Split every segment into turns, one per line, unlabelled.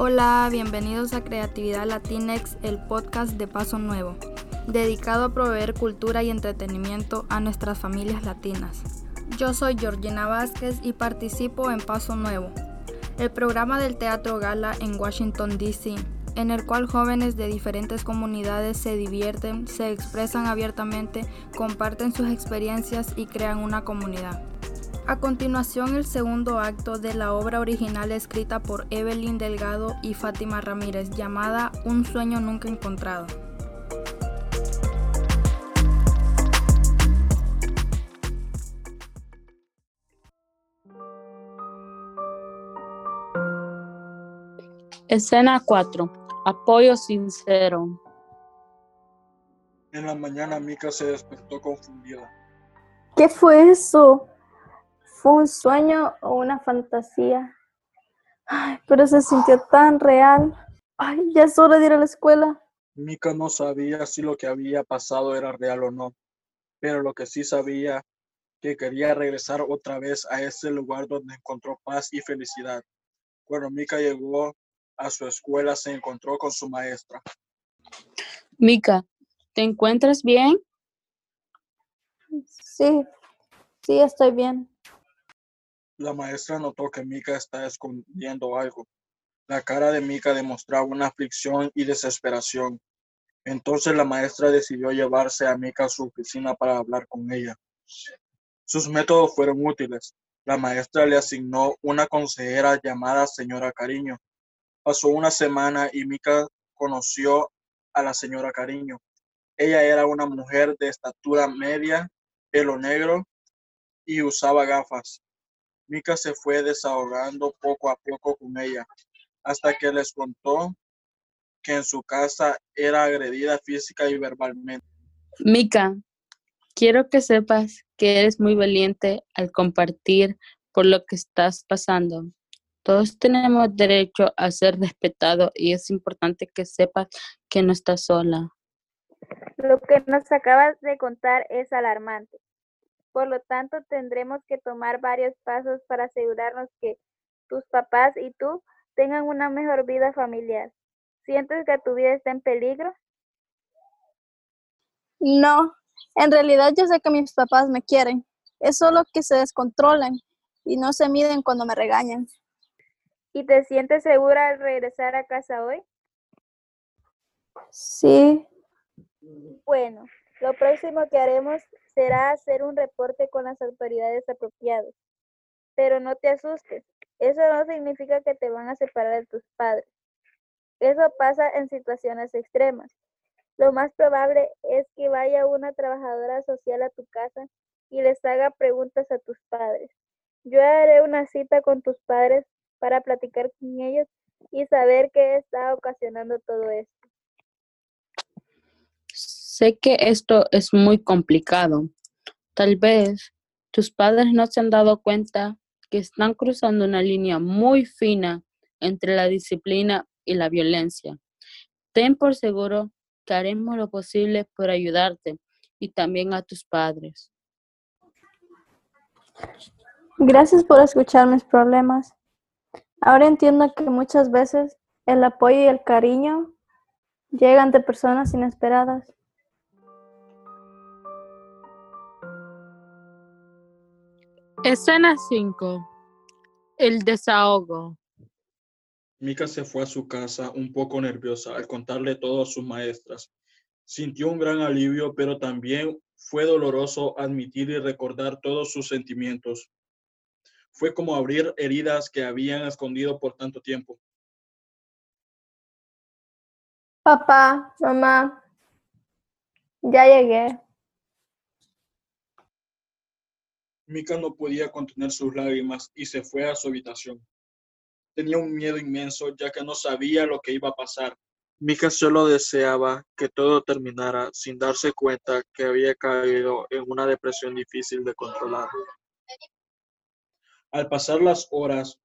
Hola, bienvenidos a Creatividad Latinex, el podcast de Paso Nuevo, dedicado a proveer cultura y entretenimiento a nuestras familias latinas. Yo soy Georgina Vázquez y participo en Paso Nuevo, el programa del Teatro Gala en Washington, D.C., en el cual jóvenes de diferentes comunidades se divierten, se expresan abiertamente, comparten sus experiencias y crean una comunidad. A continuación, el segundo acto de la obra original escrita por Evelyn Delgado y Fátima Ramírez, llamada Un sueño nunca encontrado.
Escena 4. Apoyo sincero.
En la mañana Mika se despertó confundida.
¿Qué fue eso? ¿Fue un sueño o una fantasía? Ay, pero se sintió tan real. Ay, ya es hora de ir a la escuela.
Mika no sabía si lo que había pasado era real o no, pero lo que sí sabía que quería regresar otra vez a ese lugar donde encontró paz y felicidad. Cuando Mika llegó a su escuela se encontró con su maestra.
Mika, ¿te encuentras bien?
Sí, sí, estoy bien.
La maestra notó que Mika estaba escondiendo algo. La cara de Mika demostraba una aflicción y desesperación. Entonces la maestra decidió llevarse a Mika a su oficina para hablar con ella. Sus métodos fueron útiles. La maestra le asignó una consejera llamada señora Cariño, Pasó una semana y Mika conoció a la señora Cariño. Ella era una mujer de estatura media, pelo negro y usaba gafas. Mika se fue desahogando poco a poco con ella, hasta que les contó que en su casa era agredida física y verbalmente.
Mika, quiero que sepas que eres muy valiente al compartir por lo que estás pasando. Todos tenemos derecho a ser respetados y es importante que sepas que no estás sola.
Lo que nos acabas de contar es alarmante. Por lo tanto, tendremos que tomar varios pasos para asegurarnos que tus papás y tú tengan una mejor vida familiar. ¿Sientes que tu vida está en peligro? No, en realidad yo sé que mis papás me quieren. Es solo que se descontrolan y no se miden cuando me regañan. ¿Y te sientes segura al regresar a casa hoy? Sí. Bueno, lo próximo que haremos será hacer un reporte con las autoridades apropiadas. Pero no te asustes, eso no significa que te van a separar de tus padres. Eso pasa en situaciones extremas. Lo más probable es que vaya una trabajadora social a tu casa y les haga preguntas a tus padres. Yo haré una cita con tus padres para platicar con ellos y saber qué está ocasionando todo esto.
Sé que esto es muy complicado. Tal vez tus padres no se han dado cuenta que están cruzando una línea muy fina entre la disciplina y la violencia. Ten por seguro que haremos lo posible por ayudarte y también a tus padres.
Gracias por escuchar mis problemas. Ahora entiendo que muchas veces el apoyo y el cariño llegan de personas inesperadas.
Escena 5. El desahogo.
Mika se fue a su casa un poco nerviosa al contarle todo a sus maestras. Sintió un gran alivio, pero también fue doloroso admitir y recordar todos sus sentimientos. Fue como abrir heridas que habían escondido por tanto tiempo.
Papá, mamá, ya llegué.
Mika no podía contener sus lágrimas y se fue a su habitación. Tenía un miedo inmenso ya que no sabía lo que iba a pasar. Mika solo deseaba que todo terminara sin darse cuenta que había caído en una depresión difícil de controlar. Al pasar las horas,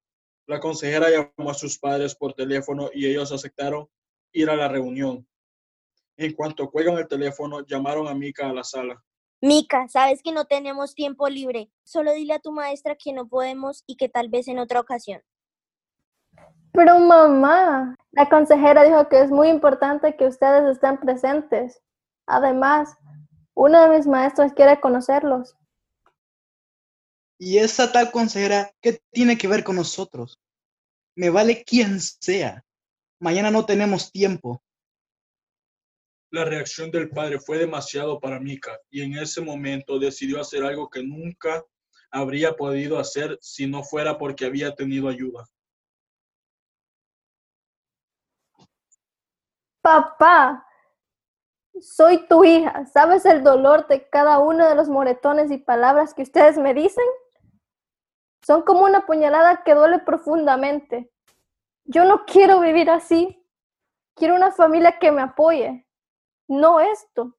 la consejera llamó a sus padres por teléfono y ellos aceptaron ir a la reunión. En cuanto cuelgan el teléfono, llamaron a Mika a la sala.
Mika, sabes que no tenemos tiempo libre. Solo dile a tu maestra que no podemos y que tal vez en otra ocasión.
Pero mamá, la consejera dijo que es muy importante que ustedes estén presentes. Además, una de mis maestras quiere conocerlos.
¿Y esa tal consejera qué tiene que ver con nosotros? Me vale quien sea. Mañana no tenemos tiempo.
La reacción del padre fue demasiado para Mika y en ese momento decidió hacer algo que nunca habría podido hacer si no fuera porque había tenido ayuda.
Papá, soy tu hija. ¿Sabes el dolor de cada uno de los moretones y palabras que ustedes me dicen? Son como una puñalada que duele profundamente. Yo no quiero vivir así. Quiero una familia que me apoye, no esto.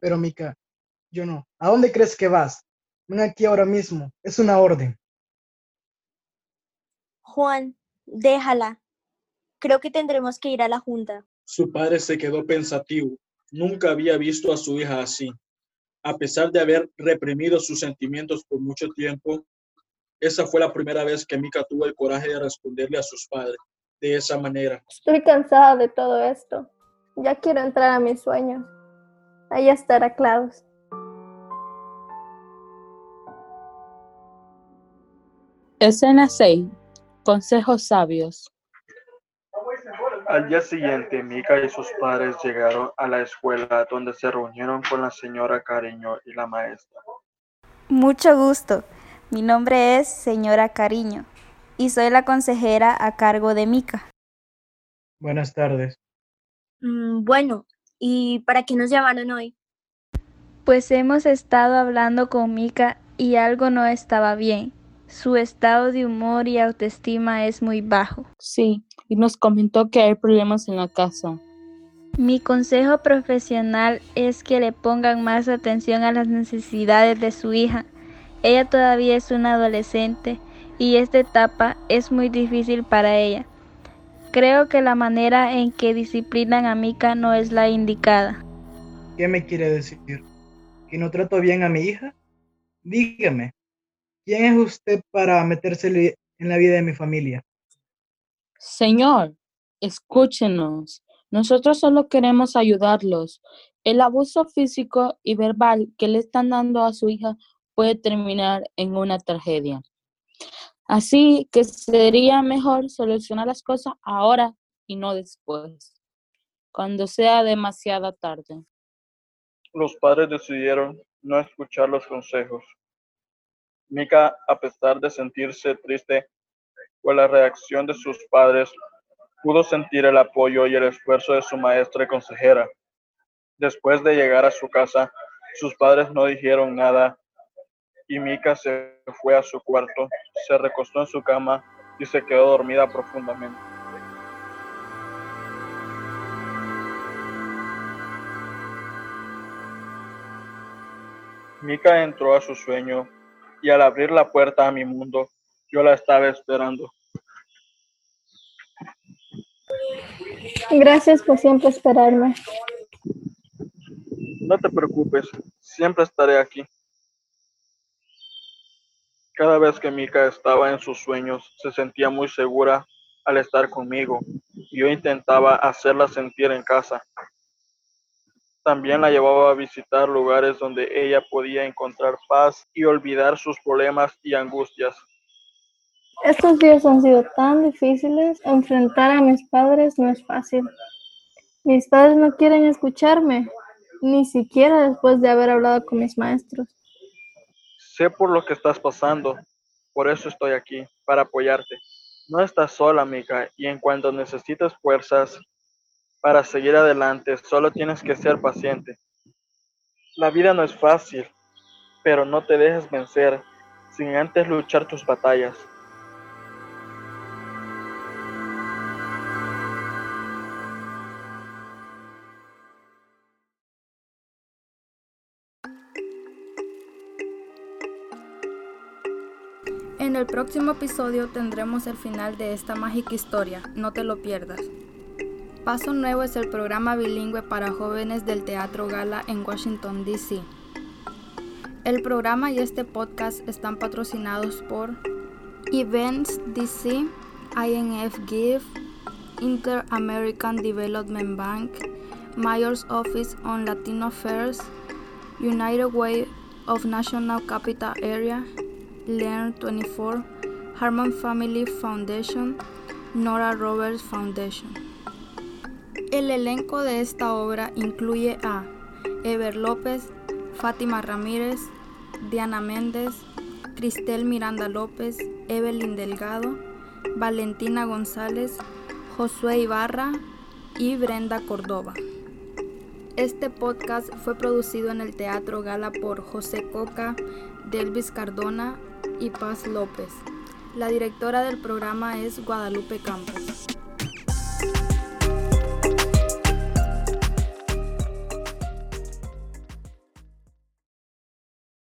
Pero Mica, yo no. ¿A dónde crees que vas? Ven aquí ahora mismo. Es una orden.
Juan, déjala. Creo que tendremos que ir a la junta.
Su padre se quedó pensativo. Nunca había visto a su hija así. A pesar de haber reprimido sus sentimientos por mucho tiempo, esa fue la primera vez que Mika tuvo el coraje de responderle a sus padres de esa manera.
Estoy cansada de todo esto. Ya quiero entrar a mis sueños. Ahí estará Klaus.
Escena 6. Consejos sabios.
Al día siguiente, Mika y sus padres llegaron a la escuela donde se reunieron con la señora Cariño y la maestra.
Mucho gusto. Mi nombre es señora Cariño y soy la consejera a cargo de Mika.
Buenas tardes.
Mm, bueno, ¿y para qué nos llamaron hoy?
Pues hemos estado hablando con Mika y algo no estaba bien. Su estado de humor y autoestima es muy bajo.
Sí, y nos comentó que hay problemas en la casa.
Mi consejo profesional es que le pongan más atención a las necesidades de su hija. Ella todavía es una adolescente y esta etapa es muy difícil para ella. Creo que la manera en que disciplinan a Mika no es la indicada.
¿Qué me quiere decir? ¿Que no trato bien a mi hija? Dígame, ¿quién es usted para meterse en la vida de mi familia?
Señor, escúchenos. Nosotros solo queremos ayudarlos. El abuso físico y verbal que le están dando a su hija puede terminar en una tragedia. Así que sería mejor solucionar las cosas ahora y no después, cuando sea demasiado tarde.
Los padres decidieron no escuchar los consejos. Mika, a pesar de sentirse triste por la reacción de sus padres, pudo sentir el apoyo y el esfuerzo de su maestra y consejera. Después de llegar a su casa, sus padres no dijeron nada y Mika se fue a su cuarto, se recostó en su cama y se quedó dormida profundamente. Mika entró a su sueño y al abrir la puerta a mi mundo, yo la estaba esperando.
Gracias por siempre esperarme.
No te preocupes, siempre estaré aquí. Cada vez que Mika estaba en sus sueños, se sentía muy segura al estar conmigo. Yo intentaba hacerla sentir en casa. También la llevaba a visitar lugares donde ella podía encontrar paz y olvidar sus problemas y angustias.
Estos días han sido tan difíciles. Enfrentar a mis padres no es fácil. Mis padres no quieren escucharme, ni siquiera después de haber hablado con mis maestros.
Sé por lo que estás pasando, por eso estoy aquí, para apoyarte. No estás sola, amiga, y en cuanto necesites fuerzas para seguir adelante, solo tienes que ser paciente. La vida no es fácil, pero no te dejes vencer sin antes luchar tus batallas.
En el próximo episodio tendremos el final de esta mágica historia, no te lo pierdas. Paso Nuevo es el programa bilingüe para jóvenes del Teatro Gala en Washington, D.C. El programa y este podcast están patrocinados por Events DC, INF GIF, Inter-American Development Bank, Mayor's Office on Latino Affairs, United Way of National Capital Area, Learn 24, Harman Family Foundation, Nora Roberts Foundation. El elenco de esta obra incluye a Ever López, Fátima Ramírez, Diana Méndez, Cristel Miranda López, Evelyn Delgado, Valentina González, Josué Ibarra y Brenda Córdoba. Este podcast fue producido en el Teatro Gala por José Coca, Delvis Cardona y Paz López. La directora del programa es Guadalupe Campos.